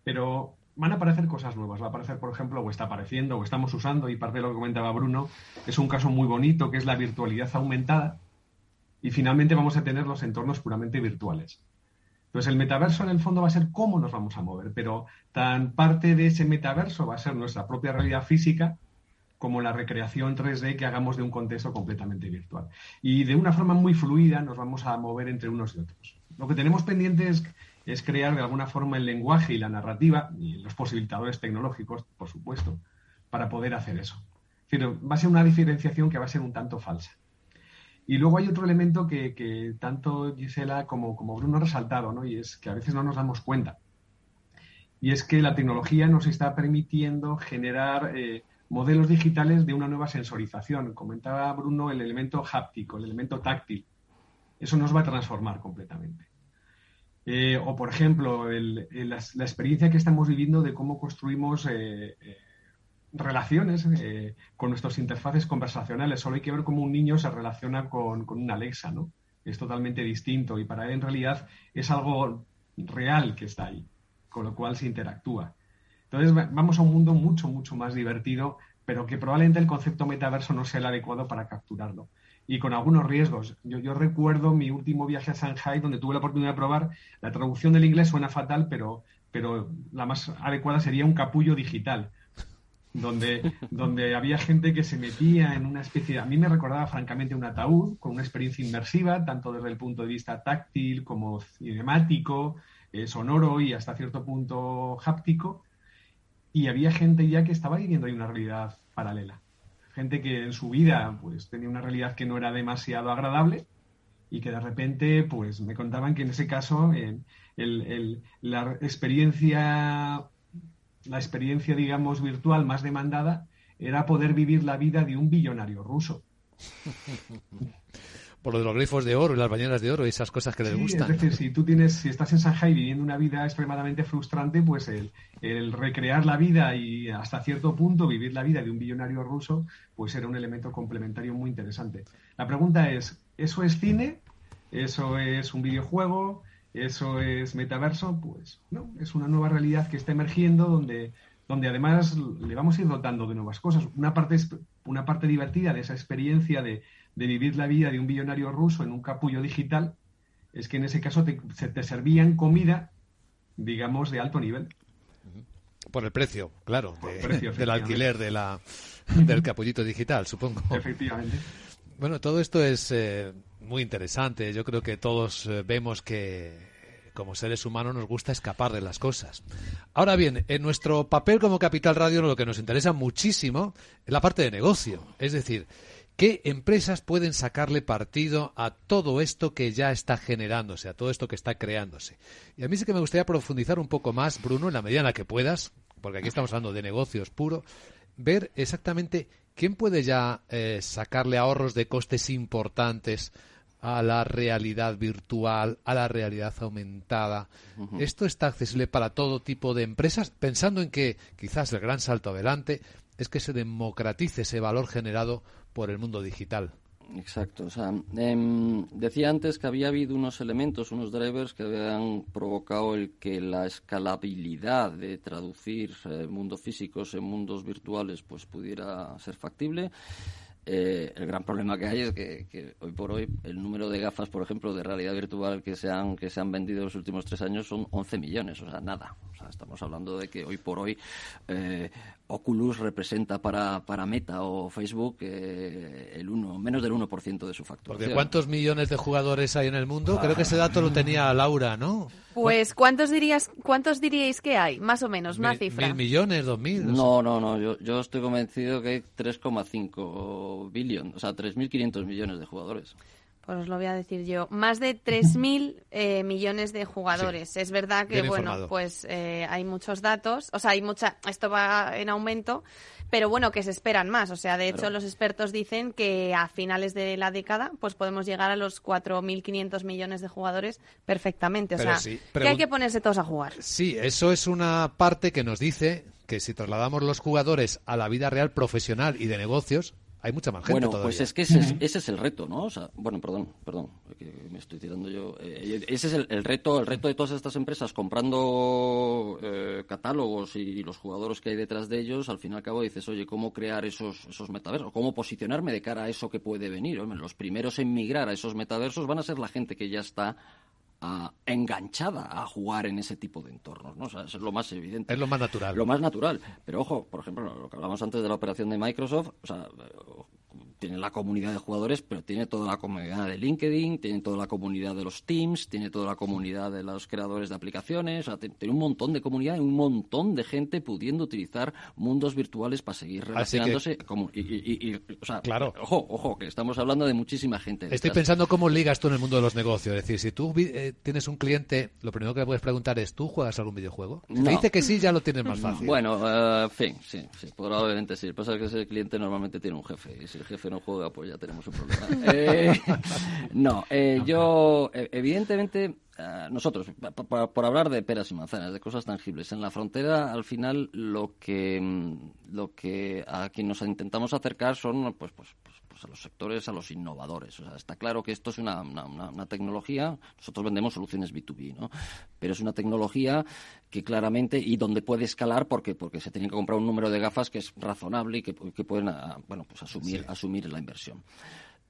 Pero van a aparecer cosas nuevas. Va a aparecer, por ejemplo, o está apareciendo, o estamos usando, y parte de lo que comentaba Bruno, es un caso muy bonito, que es la virtualidad aumentada. Y finalmente vamos a tener los entornos puramente virtuales. Entonces, el metaverso en el fondo va a ser cómo nos vamos a mover, pero tan parte de ese metaverso va a ser nuestra propia realidad física como la recreación 3D que hagamos de un contexto completamente virtual. Y de una forma muy fluida nos vamos a mover entre unos y otros. Lo que tenemos pendiente es, crear de alguna forma el lenguaje y la narrativa, y los posibilitadores tecnológicos, por supuesto, para poder hacer eso. va a ser una diferenciación que va a ser un tanto falsa. Y luego hay otro elemento que, tanto Gisela como, como Bruno han resaltado, ¿no? y es que a veces no nos damos cuenta. Y es que la tecnología nos está permitiendo generar eh, modelos digitales de una nueva sensorización. Comentaba Bruno el elemento háptico, el elemento táctil. Eso nos va a transformar completamente. Eh, o, por ejemplo, la, experiencia que estamos viviendo de cómo construimos eh, relaciones eh, con nuestras interfaces conversacionales. Solo hay que ver cómo un niño se relaciona con, con una Alexa, ¿no? Es totalmente distinto y para él en realidad es algo real que está ahí, con lo cual se interactúa. Entonces vamos a un mundo mucho, mucho más divertido, pero que probablemente el concepto metaverso no sea el adecuado para capturarlo. Y con algunos riesgos. Yo, yo recuerdo mi último viaje a Shanghai, donde tuve la oportunidad de probar, la traducción del inglés suena fatal, pero, pero la más adecuada sería un capullo digital donde, donde había gente que se metía en una especie, a mí me recordaba francamente un ataúd con una experiencia inmersiva, tanto desde el punto de vista táctil como cinemático, eh, sonoro y hasta cierto punto háptico, y había gente ya que estaba viviendo ahí una realidad paralela. Gente que en su vida pues tenía una realidad que no era demasiado agradable y que de repente pues me contaban que en ese caso la experiencia la experiencia, digamos, virtual más demandada era poder vivir la vida de un billonario ruso. Por lo de los grifos de oro y las bañeras de oro y esas cosas que les gustan. Es decir, si tú tienes, si estás en Shanghai viviendo una vida extremadamente frustrante, pues el, el, recrear la vida y hasta cierto punto vivir la vida de un billonario ruso, pues era un elemento complementario muy interesante. La pregunta es, ¿eso es cine? ¿Eso es un videojuego? eso es metaverso, pues no, es una nueva realidad que está emergiendo donde, donde además le vamos a ir dotando de nuevas cosas. Una parte una parte divertida de esa experiencia de, vivir la vida de un billonario ruso en un capullo digital es que en ese caso te, se te servían comida, digamos, de alto nivel. Por el precio, claro, del alquiler de la, del capullito digital, supongo. Efectivamente. Bueno, todo esto es eh, muy interesante. Yo creo que todos eh, vemos que como seres humanos nos gusta escapar de las cosas. Ahora bien, en nuestro papel como Capital Radio lo que nos interesa muchísimo es la parte de negocio. Es decir, ¿qué empresas pueden sacarle partido a todo esto que ya está generándose, a todo esto que está creándose? Y a mí sí que me gustaría profundizar un poco más, Bruno, en la medida en la que puedas, porque aquí estamos hablando de negocios puro, ver exactamente quién puede ya eh, sacarle ahorros de costes importantes a la realidad virtual, a la realidad aumentada. Esto está accesible para todo tipo de empresas, pensando en que quizás el gran salto adelante es que se democratice ese valor generado por el mundo digital. Exacto. O sea, em, decía antes que había habido unos elementos, unos drivers que habían provocado el que la escalabilidad de traducir eh, mundos físicos en mundos virtuales pues pudiera ser factible. Eh, el gran problema que hay es que, hoy por hoy el número de gafas, por ejemplo, de realidad virtual que se han, que se han vendido en los últimos tres años son 11 millones, o sea, nada. O sea, estamos hablando de que hoy por hoy eh, Oculus representa para, para Meta o Facebook eh, el uno, menos del 1% de su facturación. Porque ¿cuántos millones de jugadores hay en el mundo? Creo que ese dato lo tenía Laura, ¿no? Pues ¿cuántos dirías, cuántos diríais que hay? Más o menos, una cifra. ¿Mil millones, dos mil? No, no, no. Yo, yo estoy convencido que hay 3,5 billones, o sea, 3.500 millones de jugadores. Pues os lo voy a decir yo. Más de 3.000 eh, millones de jugadores. es verdad que, bueno, pues eh, hay muchos datos. O sea, hay mucha. Esto va en aumento, pero bueno, que se esperan más. O sea, de hecho, los expertos dicen que a finales de la década, pues podemos llegar a los 4.500 millones de jugadores perfectamente. O sea, que hay que ponerse todos a jugar. Sí, eso es una parte que nos dice que si trasladamos los jugadores a la vida real profesional y de negocios, hay mucha más gente bueno, pues es que ese es, el reto, ¿no? O sea, bueno, perdón, perdón, que me estoy tirando yo. Eh, ese es el, reto, el reto de todas estas empresas comprando eh, catálogos y, los jugadores que hay detrás de ellos. Al fin y al cabo dices, oye, ¿cómo crear esos, esos metaversos? ¿Cómo posicionarme de cara a eso que puede venir? los primeros en migrar a esos metaversos van a ser la gente que ya está enganchada a jugar en ese tipo de entornos, ¿no? O sea, eso es lo más evidente. Es lo más natural. Lo más natural. Pero ojo, por ejemplo, lo que hablamos antes de la operación de Microsoft, o sea, tiene la comunidad de jugadores, pero tiene toda la comunidad de LinkedIn, tiene toda la comunidad de los Teams, tiene toda la comunidad de los creadores de aplicaciones, tiene un montón de comunidad y un montón de gente pudiendo utilizar mundos virtuales para seguir relacionándose. y, o sea, claro. Ojo, ojo, que estamos hablando de muchísima gente. Estoy pensando cómo ligas tú en el mundo de los negocios. Es decir, si tú eh, tienes un cliente, lo primero que le puedes preguntar es, ¿tú juegas algún videojuego? Si dice que sí, ya lo tienes más fácil. Bueno, en eh, fin, sí, sí, probablemente sí. Pasa que ese cliente normalmente tiene un jefe y si el jefe no juega, pues ya tenemos un problema. Eh, no, eh, yo, eh, evidentemente, nosotros, por, hablar de peras y manzanas, de cosas tangibles, en la frontera, al final, lo que, mm, lo que a quien nos intentamos acercar son, pues, pues, pues, pues, a los sectores, a los innovadores. O sea, está claro que esto es una, una, tecnología, nosotros vendemos soluciones B2B, ¿no? Pero es una tecnología que claramente, y donde puede escalar, porque porque se tiene que comprar un número de gafas que es razonable y que, pueden, ah, bueno, pues asumir, asumir la inversión.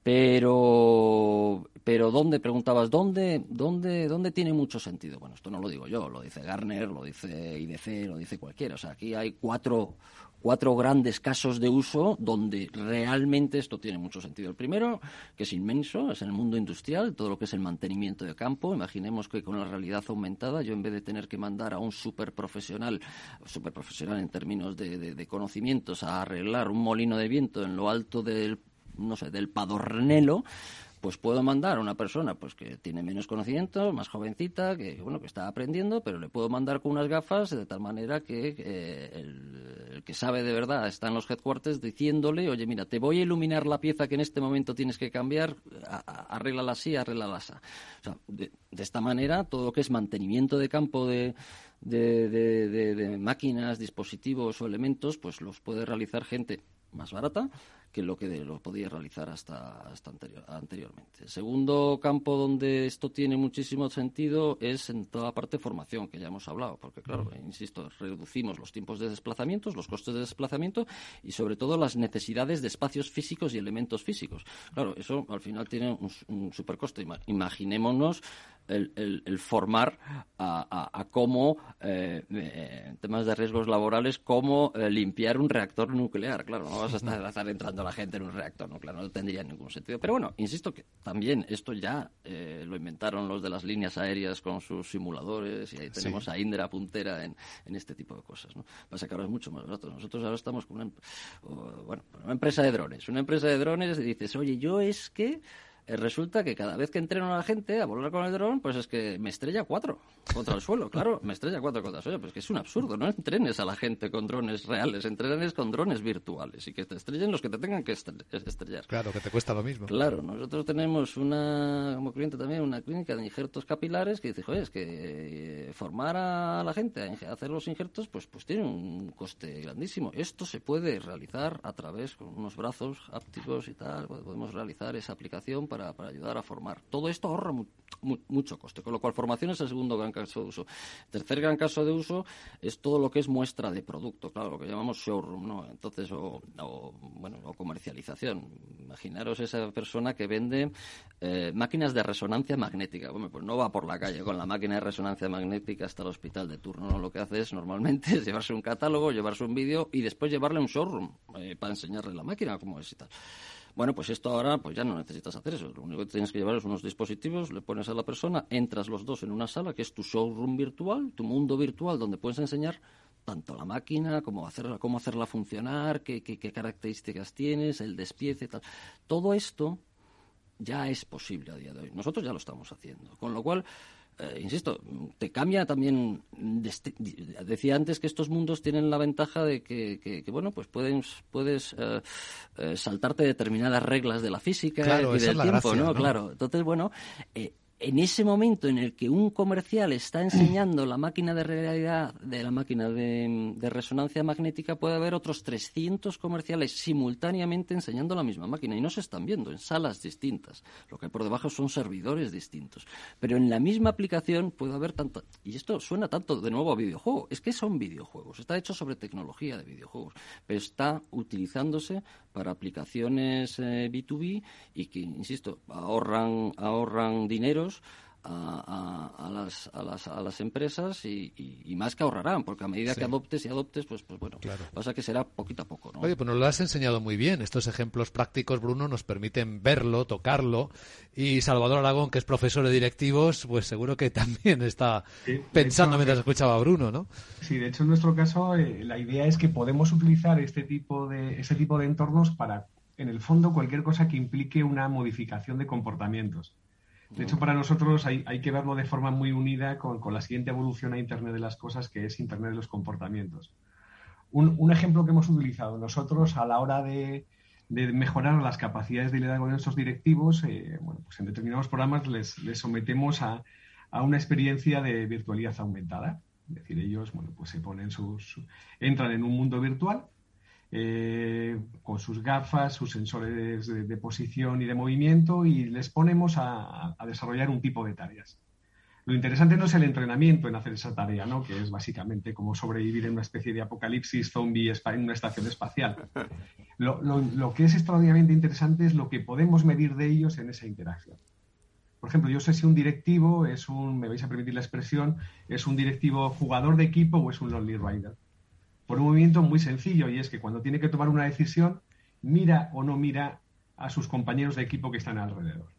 Pero, pero ¿dónde? Preguntabas, ¿dónde, dónde, ¿dónde tiene mucho sentido? Bueno, esto no lo digo yo, lo dice Garner, lo dice IDC, lo dice cualquiera. O sea, aquí hay cuatro, cuatro grandes casos de uso donde realmente esto tiene mucho sentido. El primero, que es inmenso, es en el mundo industrial, todo lo que es el mantenimiento de campo. Imaginemos que con la realidad aumentada, yo en vez de tener que mandar a un super profesional, super profesional en términos de, de conocimientos, a arreglar un molino de viento en lo alto del no sé, del padornelo, pues puedo mandar a una persona pues que tiene menos conocimiento, más jovencita, que bueno, que está aprendiendo, pero le puedo mandar con unas gafas de tal manera que eh, el, que sabe de verdad está en los headquarters diciéndole, oye, mira, te voy a iluminar la pieza que en este momento tienes que cambiar, arréglala así, arréglala así. O sea, de, esta manera, todo lo que es mantenimiento de campo de, de, de, máquinas, dispositivos o elementos, pues los puede realizar gente más barata que lo que lo podía realizar hasta, hasta anteriormente. El segundo campo donde esto tiene muchísimo sentido es en toda la parte de formación, que ya hemos hablado, porque, claro, insisto, reducimos los tiempos de desplazamientos, los costes de desplazamiento y, sobre todo, las necesidades de espacios físicos y elementos físicos. Claro, eso al final tiene un, supercoste. Imaginémonos el, formar a, cómo, eh, eh, en temas de riesgos laborales, cómo eh, limpiar un reactor nuclear. Claro, no vas a estar, entrando la gente en un reactor nuclear, no tendría ningún sentido. Pero bueno, insisto que también esto ya lo inventaron los de las líneas aéreas con sus simuladores y ahí tenemos a Indra puntera en, este tipo de cosas. ¿no? Pasa que ahora es mucho más barato. Nosotros ahora estamos con una, bueno, una empresa de drones. Una empresa de drones y dices, oye, yo es que resulta que cada vez que entreno a la gente a volar con el dron, pues es que me estrella cuatro contra el suelo, claro, me estrella cuatro contra el suelo, pues que es un absurdo, no entrenes a la gente con drones reales, entrenes con drones virtuales y que te estrellen los que te tengan que estrellar. Claro, que te cuesta lo mismo. Claro, nosotros tenemos una, como cliente también, una clínica de injertos capilares que dice, joder, es que eh, formar a la gente a hacer los injertos, pues, pues tiene un coste grandísimo. Esto se puede realizar a través, con unos brazos ápticos y tal, podemos realizar esa aplicación para, ayudar a formar. Todo esto ahorra mucho coste, con lo cual formación es el segundo gran caso de uso. Tercer gran caso de uso es todo lo que es muestra de producto, claro, lo que llamamos showroom, ¿no? Entonces, o, bueno, o comercialización. Imaginaros esa persona que vende eh, máquinas de resonancia magnética. Bueno, pues no va por la calle con la máquina de resonancia magnética hasta el hospital de turno. Lo que hace es normalmente es llevarse un catálogo, llevarse un vídeo y después llevarle un showroom eh, para enseñarle la máquina cómo es y tal. Bueno, pues esto ahora pues ya no necesitas hacer eso. Lo único que tienes que llevar es unos dispositivos, le pones a la persona, entras los dos en una sala que es tu showroom virtual, tu mundo virtual, donde puedes enseñar tanto la máquina, como hacerla, cómo hacerla funcionar, qué, qué, qué características tienes, el despiece, tal. Todo esto ya es posible a día de hoy. Nosotros ya lo estamos haciendo. Con lo cual, eh, insisto, te cambia también. Decía antes que estos mundos tienen la ventaja de que, bueno, pues puedes, puedes eh, eh, saltarte determinadas reglas de la física y del tiempo, ¿no? Claro. Entonces, bueno, en ese momento en el que un comercial está enseñando la máquina de realidad de la máquina de, resonancia magnética, puede haber otros 300 comerciales simultáneamente enseñando la misma máquina y no se están viendo en salas distintas. Lo que hay por debajo son servidores distintos. Pero en la misma aplicación puede haber tanto. Y esto suena tanto de nuevo a videojuego. Es que son videojuegos. Está hecho sobre tecnología de videojuegos. Pero está utilizándose para aplicaciones B2B eh, y que, insisto, ahorran, ahorran dineros a, las, a, las, a las empresas y, más que ahorrarán, porque a medida que adoptes y adoptes, pues, pues bueno, pasa que será poquito a poco. ¿no? Oye, pues nos lo has enseñado muy bien. Estos ejemplos prácticos, Bruno, nos permiten verlo, tocarlo. Y Salvador Aragón, que es profesor de directivos, pues seguro que también está pensando mientras escuchaba a Bruno, ¿no? Sí, de hecho, en nuestro caso, eh, la idea es que podemos utilizar este tipo de, este tipo de entornos para, en el fondo, cualquier cosa que implique una modificación de comportamientos. De hecho, para nosotros hay, que verlo de forma muy unida con, la siguiente evolución a Internet de las cosas, que es Internet de los comportamientos. Un, ejemplo que hemos utilizado nosotros a la hora de, mejorar las capacidades de liderazgo de nuestros directivos, eh, bueno, pues en determinados programas les, sometemos a, una experiencia de virtualidad aumentada. Es decir, ellos, bueno, pues se ponen sus, entran en un mundo virtual eh, con sus gafas, sus sensores de, posición y de movimiento y les ponemos a, desarrollar un tipo de tareas. Lo interesante no es el entrenamiento en hacer esa tarea, ¿no? que es básicamente como sobrevivir en una especie de apocalipsis zombie en una estación espacial. Lo, lo, que es extraordinariamente interesante es lo que podemos medir de ellos en esa interacción. Por ejemplo, yo sé si un directivo es un, me vais a permitir la expresión, es un directivo jugador de equipo o es un lonely rider por un movimiento muy sencillo y es que cuando tiene que tomar una decisión, mira o no mira a sus compañeros de equipo que están alrededor.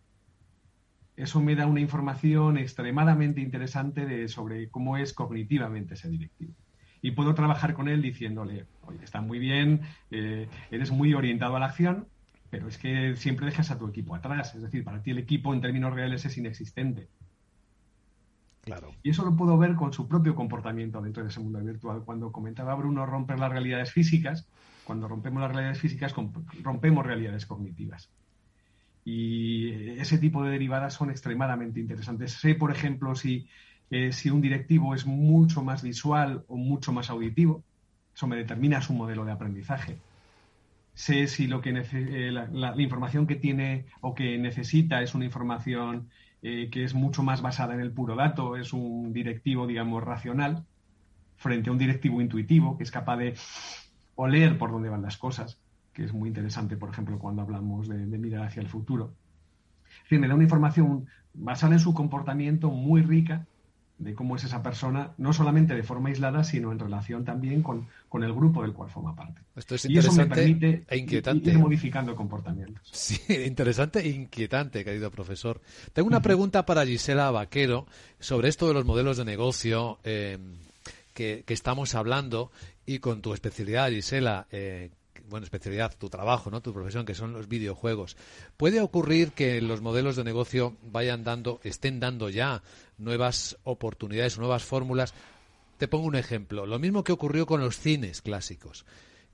Eso me da una información extremadamente interesante sobre cómo es cognitivamente ese directivo. Y puedo trabajar con él diciéndole, oye, está muy bien, eh, eres muy orientado a la acción, pero es que siempre dejas a tu equipo atrás. Es decir, para ti el equipo en términos reales es inexistente. Y eso lo puedo ver con su propio comportamiento dentro de ese mundo virtual. Cuando comentaba Bruno romper las realidades físicas, cuando rompemos las realidades físicas, rompemos realidades cognitivas. Y ese tipo de derivadas son extremadamente interesantes. Sé, por ejemplo, si, eh, si un directivo es mucho más visual o mucho más auditivo. Eso me determina su modelo de aprendizaje. sé si lo que eh, la, información que tiene o que necesita es una información eh, que es mucho más basada en el puro dato, es un directivo, digamos, racional, frente a un directivo intuitivo que es capaz de oler por dónde van las cosas, que es muy interesante, por ejemplo, cuando hablamos de, mirar hacia el futuro. En fin, me da una información basada en su comportamiento muy rica de cómo es esa persona, no solamente de forma aislada, sino en relación también con, con el grupo del cual forma parte. Esto es interesante y permite e inquietante. ir modificando comportamientos. Sí, interesante e inquietante, querido profesor. Tengo una pregunta para Gisela Vaquero sobre esto de los modelos de negocio eh, que, estamos hablando y con tu especialidad, Gisela, eh, bueno, especialidad, tu trabajo, ¿no? Tu profesión, que son los videojuegos. ¿Puede ocurrir que los modelos de negocio vayan dando, estén dando ya nuevas oportunidades, nuevas fórmulas? Te pongo un ejemplo. Lo mismo que ocurrió con los cines clásicos,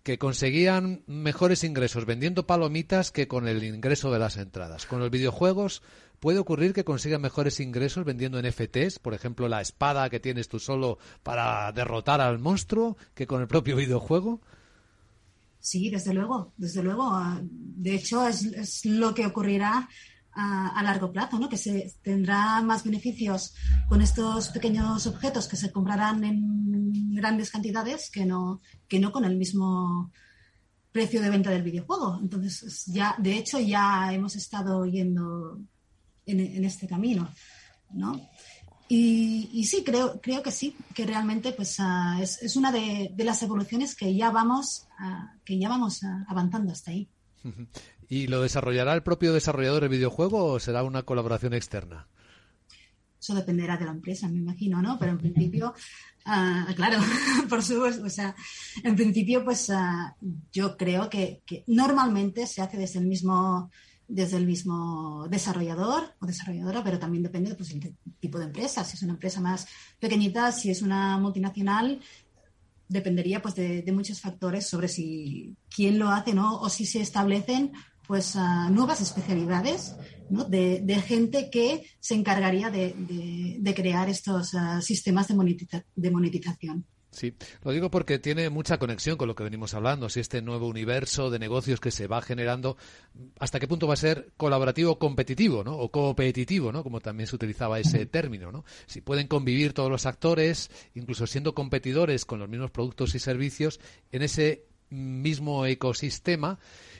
que conseguían mejores ingresos vendiendo palomitas que con el ingreso de las entradas. Con los videojuegos puede ocurrir que consigan mejores ingresos vendiendo NFTs, por ejemplo, la espada que tienes tú solo para derrotar al monstruo, que con el propio videojuego. Sí, desde luego, desde luego. Ah, de hecho, es, lo que ocurrirá a, largo plazo, ¿no? Que se tendrá más beneficios con estos pequeños objetos que se comprarán en grandes cantidades que no, que no con el mismo precio de venta del videojuego. Entonces, ya, de hecho, ya hemos estado yendo en, este camino, ¿no? Y, sí, creo, creo que sí, que realmente pues, ah, es, una de, las evoluciones que ya vamos, ah, que ya vamos ah, avanzando hasta ahí. ¿Y lo desarrollará el propio desarrollador del videojuego o será una colaboración externa? Eso dependerá de la empresa, me imagino, ¿no? Pero en principio, claro, por supuesto, o sea, en principio, pues yo creo que, que, normalmente se hace desde el mismo desde el mismo desarrollador o desarrolladora, pero también depende pues, del tipo de empresa. Si es una empresa más pequeñita, si es una multinacional, dependería pues, de, muchos factores sobre si quién lo hace ¿no? o si se establecen pues, nuevas especialidades ¿no? de, gente que se encargaría de, crear estos ah, sistemas de monetización. Sí, lo digo porque tiene mucha conexión con lo que venimos hablando, si este nuevo universo de negocios que se va generando, hasta qué punto va a ser colaborativo competitivo, ¿no? O competitivo, ¿no? Como también se utilizaba ese término, ¿no? Si pueden convivir todos los actores, incluso siendo competidores con los mismos productos y servicios, en ese mismo ecosistema,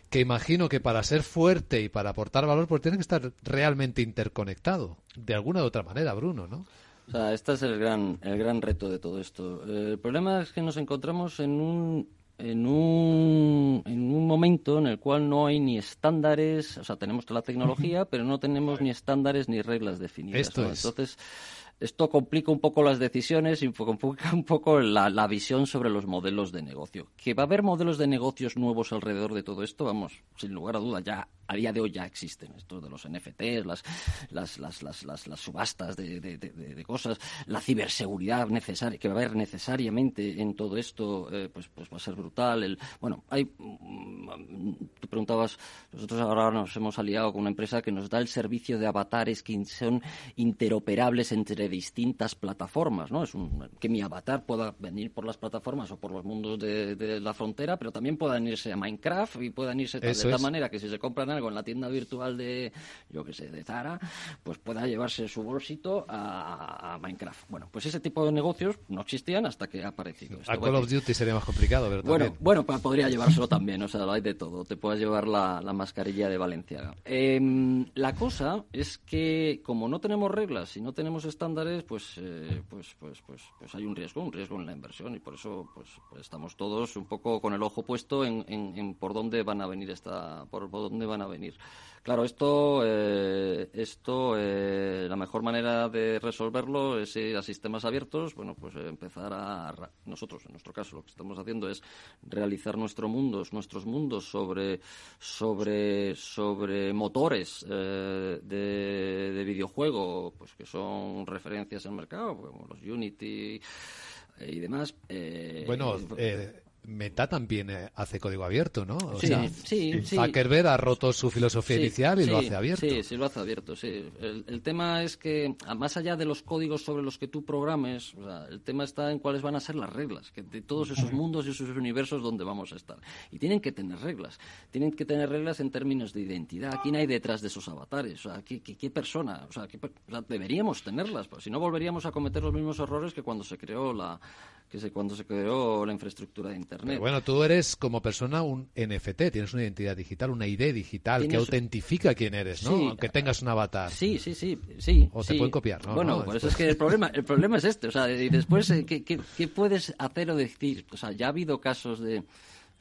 que imagino que para ser fuerte y para aportar valor, pues tiene que estar realmente interconectado, de alguna u otra manera, Bruno, ¿no? O sea, este es el gran, el gran reto de todo esto. El problema es que nos encontramos en un, en un, en un momento en el cual no hay ni estándares, o sea, tenemos toda la tecnología, pero no tenemos ni estándares ni reglas definidas. Esto Entonces, esto complica un poco las decisiones y complica un poco la, visión sobre los modelos de negocio. Que va a haber modelos de negocios nuevos alrededor de todo esto, vamos, sin lugar a duda, ya a día de hoy ya existen estos de los NFTs, las, las, las, las, subastas de, cosas, la ciberseguridad necesaria, que va a haber necesariamente en todo esto, eh, pues, pues va a ser brutal. El, bueno, hay, mm, tú preguntabas, nosotros ahora nos hemos aliado con una empresa que nos da el servicio de avatares que son interoperables entre distintas plataformas, ¿no? Es un, que mi avatar pueda venir por las plataformas o por los mundos de, la frontera, pero también puedan irse a Minecraft y puedan irse de tal manera que si se compran con la tienda virtual de, yo que sé, de Zara, pues pueda llevarse su bolsito a, Minecraft. Bueno, pues ese tipo de negocios no existían hasta que ha aparecido. a Call of Duty sería más complicado, pero bueno, bueno, pues podría llevárselo también, o sea, hay de todo. Te puedes llevar la, mascarilla de Valenciaga. Em, la cosa es que como no tenemos reglas y no tenemos estándares, pues, eh, pues, pues, pues, pues hay un riesgo, un riesgo en la inversión y por eso pues, pues estamos todos un poco con el ojo puesto en, en, por dónde van a venir esta, por, por dónde van a venir. Claro, esto, eh, esto eh, la mejor manera de resolverlo es ir a sistemas abiertos, bueno, pues empezar a, nosotros, en nuestro caso, lo que estamos haciendo es realizar nuestros mundos, nuestros mundos sobre, sobre, sobre motores eh, de, de, videojuego, pues que son referencias en el mercado, como los Unity y demás. bueno, Meta también eh, hace código abierto, ¿no? sí, sí, sí. Zuckerberg ha roto su filosofía inicial y lo hace abierto. Sí, sí, lo hace abierto, sí. El, tema es que, más allá de los códigos sobre los que tú programes, el tema está en cuáles van a ser las reglas que de todos esos mundos y esos universos donde vamos a estar. Y tienen que tener reglas. Tienen que tener reglas en términos de identidad. ¿Quién hay detrás de esos avatares? O sea, ¿qué, qué, persona? O sea, deberíamos tenerlas, pues si no volveríamos a cometer los mismos errores que cuando se creó la que se, cuando se creó la infraestructura de Internet. Bueno, tú eres como persona un NFT, tienes una identidad digital, una ID digital que autentifica quién eres, ¿no? Aunque tengas un avatar. Sí, sí, sí, sí. O te pueden copiar, ¿no? Bueno, pues es que el problema, el problema es este, o sea, y después, eh, ¿qué, qué, puedes hacer o decir? O sea, ya ha habido casos de...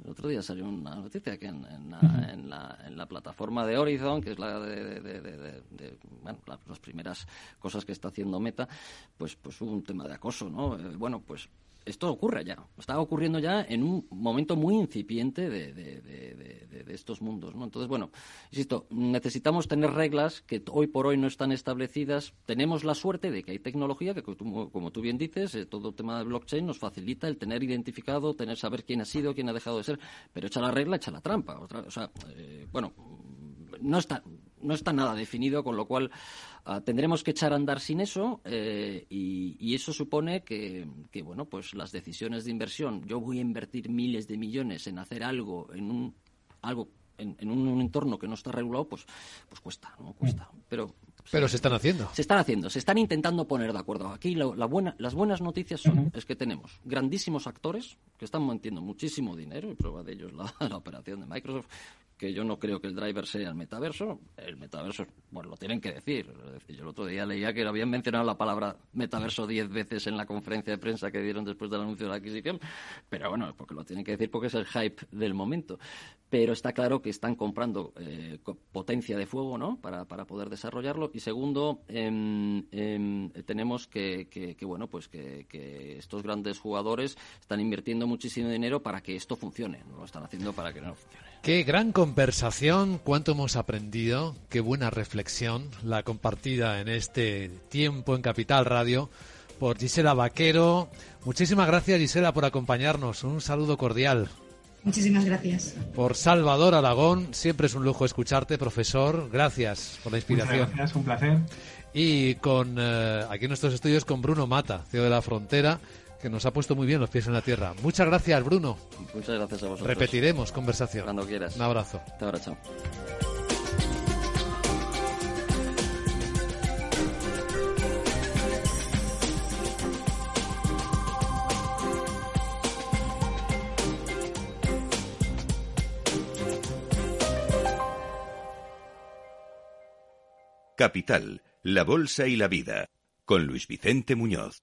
El otro día salió una noticia que en, la, en, la, en la, plataforma de Horizon, que es la de, de, bueno, las primeras cosas que está haciendo Meta, pues, pues hubo un tema de acoso, ¿no? Eh, bueno, pues esto ocurre ya, está ocurriendo ya en un momento muy incipiente de, estos mundos. ¿no? Entonces, bueno, insisto, necesitamos tener reglas que hoy por hoy no están establecidas. Tenemos la suerte de que hay tecnología que, como tú bien dices, eh, todo el tema de blockchain nos facilita el tener identificado, tener saber quién ha sido, quién ha dejado de ser, pero echa la regla, echa la trampa. o sea, eh, bueno, no está, no está nada definido, con lo cual ah, tendremos que echar a andar sin eso eh, y, eso supone que, bueno, pues las decisiones de inversión, yo voy a invertir miles de millones en hacer algo, en un, algo en, un, entorno que no está regulado, pues, pues cuesta, ¿no? Cuesta. Pero, Pero se están haciendo. Se están haciendo, se están intentando poner de acuerdo. Aquí la, buena, las buenas noticias son es que tenemos grandísimos actores que están metiendo muchísimo dinero, y prueba de ello es la operación de Microsoft, que yo no creo que el driver sea el metaverso. El metaverso, bueno, lo tienen que decir. Yo el otro día leía que habían mencionado la palabra metaverso diez veces en la conferencia de prensa que dieron después del anuncio de la adquisición, pero bueno, porque lo tienen que decir porque es el hype del momento. Pero está claro que están comprando eh, potencia de fuego, ¿no? Para, para poder desarrollarlo. Y segundo, em, em, tenemos que, que, bueno, pues que, que, estos grandes jugadores están invirtiendo muchísimo dinero para que esto funcione. No lo están haciendo para que no funcione. Qué gran conversación, cuánto hemos aprendido, qué buena reflexión la compartida en este tiempo en Capital Radio por Gisela Vaquero. Muchísimas gracias Gisela por acompañarnos. Un saludo cordial. Muchísimas gracias. Por Salvador Aragón, siempre es un lujo escucharte, profesor. Gracias por la inspiración. Muchas gracias, un placer. Y con eh, aquí en nuestros estudios con Bruno Mata, CEO de la Frontera que nos ha puesto muy bien los pies en la tierra. Muchas gracias, Bruno. Muchas gracias a vosotros. Repetiremos conversación. Cuando quieras. Un abrazo. Te abrazo. Capital, la Bolsa y la Vida, con Luis Vicente Muñoz.